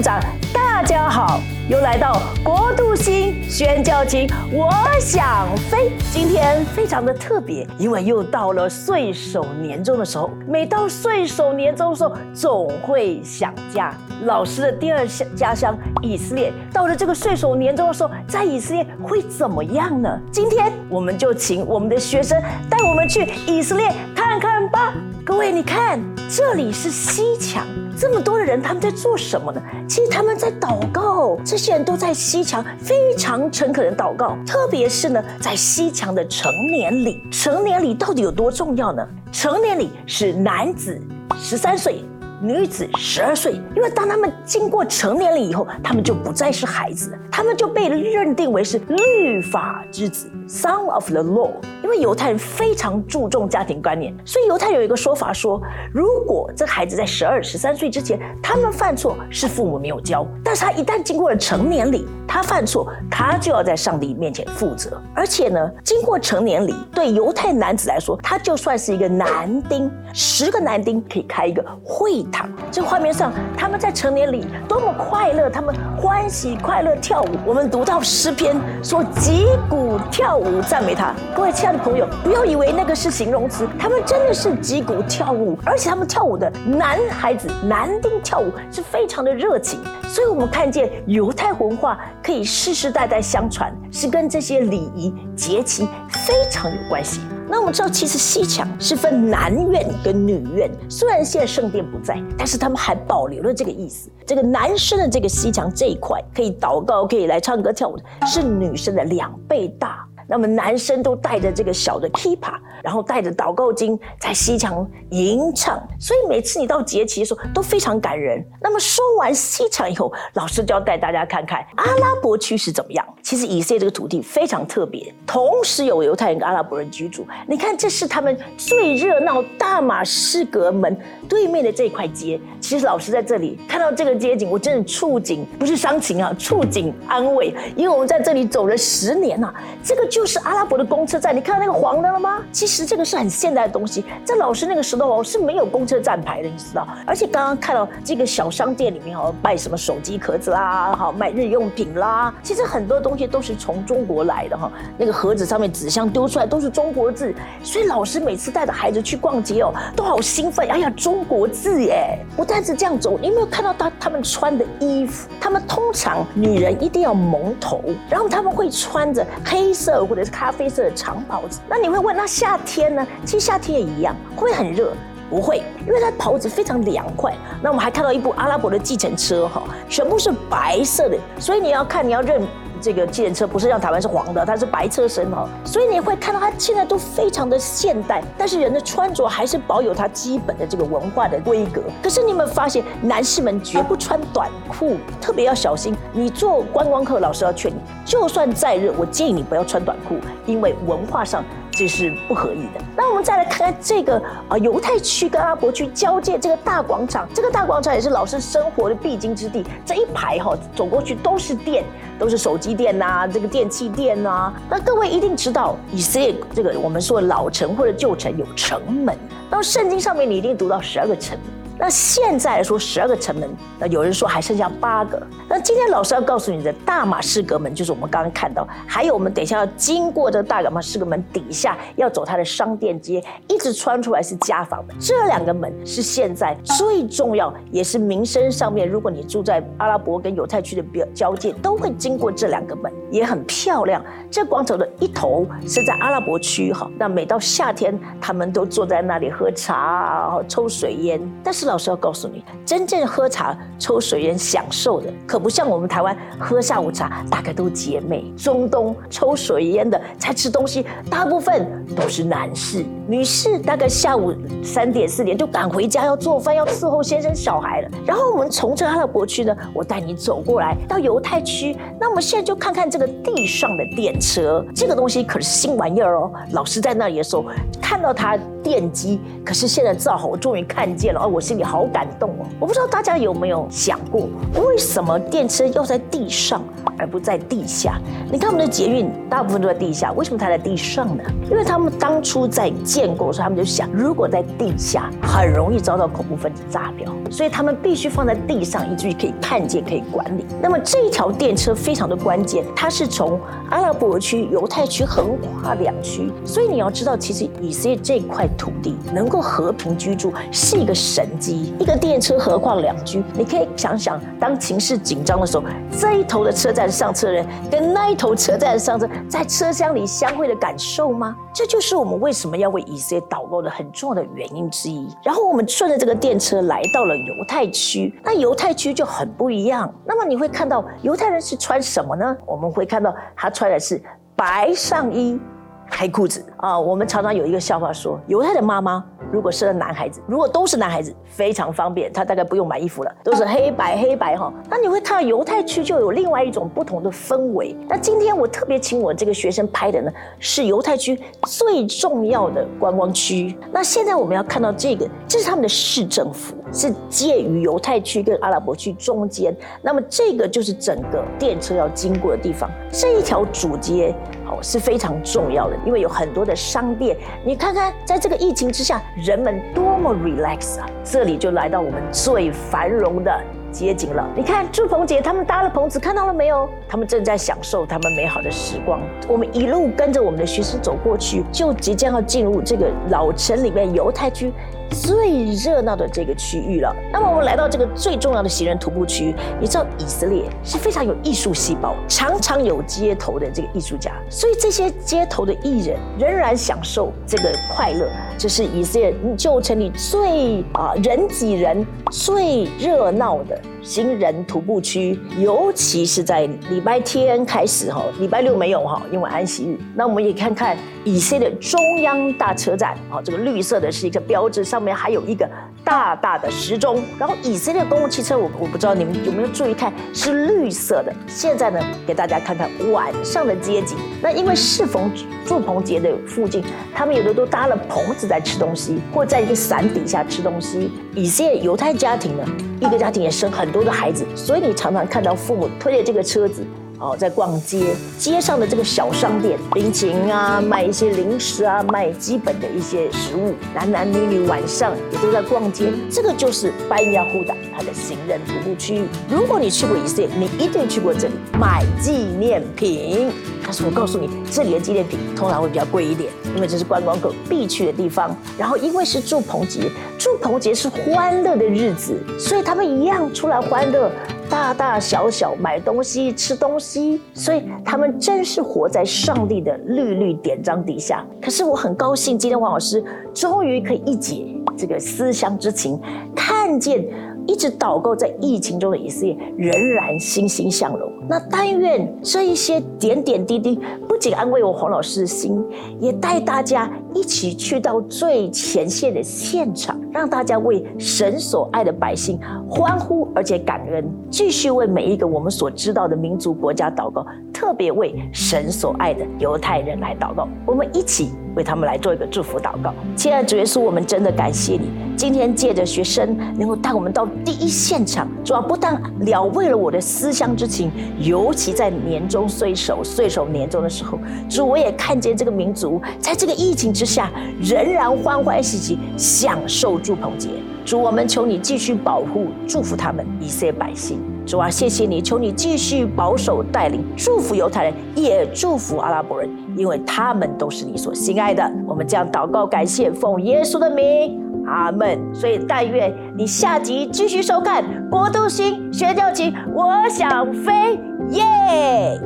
长，大家好，又来到国度星宣教情，我想飞。今天非常的特别，因为又到了岁首年终的时候。每到岁首年终的时候，总会想家。老师的第二家乡以色列，到了这个岁首年终的时候，在以色列会怎么样呢？今天我们就请我们的学生带我们去以色列看看吧。各位，你看，这里是西墙，这么多的人，他们在做什么呢？其实他们在祷告，这些人都在西墙，非常诚恳的祷告。特别是呢，在西墙的成年礼，成年礼到底有多重要呢？成年礼是男子十三岁。女子十二岁，因为当他们经过成年礼以后，他们就不再是孩子，他们就被认定为是律法之子，son of the law。因为犹太人非常注重家庭观念，所以犹太有一个说法说，如果这孩子在十二、十三岁之前，他们犯错是父母没有教，但是他一旦经过了成年礼，他犯错，他就要在上帝面前负责。而且呢，经过成年礼，对犹太男子来说，他就算是一个男丁，十个男丁可以开一个会堂。这画面上，他们在成年礼多么快乐，他们欢喜快乐跳舞。我们读到诗篇说击鼓跳舞赞美他。各位亲爱的朋友，不要以为那个是形容词，他们真的是击鼓跳舞，而且他们跳舞的男孩子男丁跳舞是非常的热情。所以我们看见犹太文化可以世世代代相传，是跟这些礼仪节期非常有关系。那我们知道，其实西墙是分男院跟女院。虽然现在圣殿不在，但是他们还保留了这个意思。这个男生的这个西墙这一块，可以祷告、可以来唱歌跳舞的，是女生的两倍大。那么男生都带着这个小的 k e e p a 然后带着祷告经在西墙吟唱，所以每次你到节期的时候都非常感人。那么说完西墙以后，老师就要带大家看看阿拉伯区是怎么样。其实以色列这个土地非常特别，同时有犹太人跟阿拉伯人居住。你看，这是他们最热闹大马士革门对面的这块街。其实老师在这里看到这个街景，我真的触景不是伤情啊，触景安慰，因为我们在这里走了十年了，这个就。就是阿拉伯的公车站，你看到那个黄的了吗？其实这个是很现代的东西，在老师那个时候哦是没有公车站牌的，你知道。而且刚刚看到这个小商店里面哦，卖什么手机壳子啦，好卖日用品啦，其实很多东西都是从中国来的哈。那个盒子上面纸箱丢出来都是中国字，所以老师每次带着孩子去逛街哦，都好兴奋。哎呀，中国字耶！不但是这样走，你有没有看到他他们穿的衣服？他们通常女人一定要蒙头，然后他们会穿着黑色。或者是咖啡色的长袍子，那你会问，那夏天呢？其实夏天也一样，会很热？不会，因为它袍子非常凉快。那我们还看到一部阿拉伯的计程车，哈，全部是白色的，所以你要看，你要认。这个计程车不是像台湾是黄的，它是白车身哈，所以你会看到它现在都非常的现代，但是人的穿着还是保有它基本的这个文化的规格。可是你有没有发现，男士们绝不穿短裤，特别要小心。你做观光客，老师要劝你，就算再热，我建议你不要穿短裤，因为文化上。这是不合意的。那我们再来看看这个啊，犹太区跟阿拉伯区交界这个大广场，这个大广场也是老师生活的必经之地。这一排哈，走过去都是店，都是手机店呐，这个电器店呐。那各位一定知道，以色列这个我们说老城或者旧城有城门，那圣经上面你一定读到十二个城门。那现在来说，十二个城门，那有人说还剩下八个。那今天老师要告诉你的大马士革门，就是我们刚刚看到，还有我们等一下要经过这个大马士革门底下，要走它的商店街，一直穿出来是家访门。这两个门是现在最重要，也是民生上面，如果你住在阿拉伯跟犹太区的交交界，都会经过这两个门，也很漂亮。这广场的一头是在阿拉伯区哈，那每到夏天，他们都坐在那里喝茶、抽水烟，但是。老师要告诉你，真正喝茶、抽水烟享受的，可不像我们台湾喝下午茶，大概都姐妹。中东抽水烟的在吃东西，大部分都是男士，女士大概下午三点四点就赶回家要做饭，要伺候先生小孩了。然后我们从这阿拉伯区呢，我带你走过来到犹太区，那我们现在就看看这个地上的电车，这个东西可是新玩意儿哦。老师在那里的时候看到它电机，可是现在造好，我终于看见了，哦，我心里。好感动哦！我不知道大家有没有想过，为什么电车要在地上？而不在地下。你看我们的捷运大部分都在地下，为什么它在地上呢？因为他们当初在建构的时候，他们就想，如果在地下很容易遭到恐怖分子炸掉，所以他们必须放在地上，以至于可以看见、可以管理。那么这一条电车非常的关键，它是从阿拉伯区、犹太区横跨两区，所以你要知道，其实以色列这块土地能够和平居住是一个神机。一个电车横跨两区，你可以想想，当情势紧张的时候，这一头的车站上车人跟那一头车站上车在车厢里相会的感受吗？这就是我们为什么要为以色列祷告的很重要的原因之一。然后我们顺着这个电车来到了犹太区，那犹太区就很不一样。那么你会看到犹太人是穿什么呢？我们会看到他穿的是白上衣、黑裤子啊。我们常常有一个笑话说，犹太的妈妈。如果生了男孩子，如果都是男孩子，非常方便，他大概不用买衣服了，都是黑白黑白哈。那你会看到犹太区就有另外一种不同的氛围。那今天我特别请我这个学生拍的呢，是犹太区最重要的观光区。那现在我们要看到这个，这是他们的市政府，是介于犹太区跟阿拉伯区中间。那么这个就是整个电车要经过的地方，这一条主街哦。是非常重要的，因为有很多的商店。你看看，在这个疫情之下，人们多么 relax 啊！这里就来到我们最繁荣的街景了。你看，祝鹏姐他们搭了棚子，看到了没有？他们正在享受他们美好的时光。我们一路跟着我们的学生走过去，就即将要进入这个老城里面犹太区。最热闹的这个区域了。那么我们来到这个最重要的行人徒步区，你知道以色列是非常有艺术细胞，常常有街头的这个艺术家，所以这些街头的艺人仍然享受这个快乐。这是以色列旧城里最啊人挤人、最热闹的行人徒步区，尤其是在礼拜天开始哈，礼拜六没有哈，因为安息日。那我们也看看以色列中央大车站，啊，这个绿色的是一个标志上。面还有一个大大的时钟，然后以色列公共汽车，我我不知道你们有没有注意看，是绿色的。现在呢，给大家看看晚上的街景。那因为适逢祝棚节的附近，他们有的都搭了棚子在吃东西，或在一个伞底下吃东西。以色列犹太家庭呢，一个家庭也生很多的孩子，所以你常常看到父母推着这个车子。哦，在逛街，街上的这个小商店，冰淇淋啊，卖一些零食啊，卖基本的一些食物，男男女女晚上也都在逛街。这个就是班亚胡达它的行人徒步区域。如果你去过以色列，你一定去过这里买纪念品。但是我告诉你，这里的纪念品通常会比较贵一点，因为这是观光客必去的地方。然后因为是祝棚节，祝棚节是欢乐的日子，所以他们一样出来欢乐。大大小小买东西、吃东西，所以他们真是活在上帝的律律典章底下。可是我很高兴，今天王老师终于可以一解这个思乡之情，看见。一直祷告，在疫情中的以色列仍然欣欣向荣。那但愿这一些点点滴滴，不仅安慰我黄老师的心，也带大家一起去到最前线的现场，让大家为神所爱的百姓欢呼，而且感恩，继续为每一个我们所知道的民族国家祷告，特别为神所爱的犹太人来祷告。我们一起。为他们来做一个祝福祷告，亲爱的主耶稣，我们真的感谢你。今天借着学生能够带我们到第一现场，主要不但了为了我的思乡之情，尤其在年终岁首、岁首年终的时候，主我也看见这个民族在这个疫情之下，仍然欢欢喜喜享受祝棚节。主，我们求你继续保护、祝福他们以色列百姓。主啊，谢谢你，求你继续保守带领，祝福犹太人，也祝福阿拉伯人，因为他们都是你所心爱的。我们将祷告感谢，奉耶稣的名，阿门。所以但愿你下集继续收看《国度星学教集》，我想飞耶。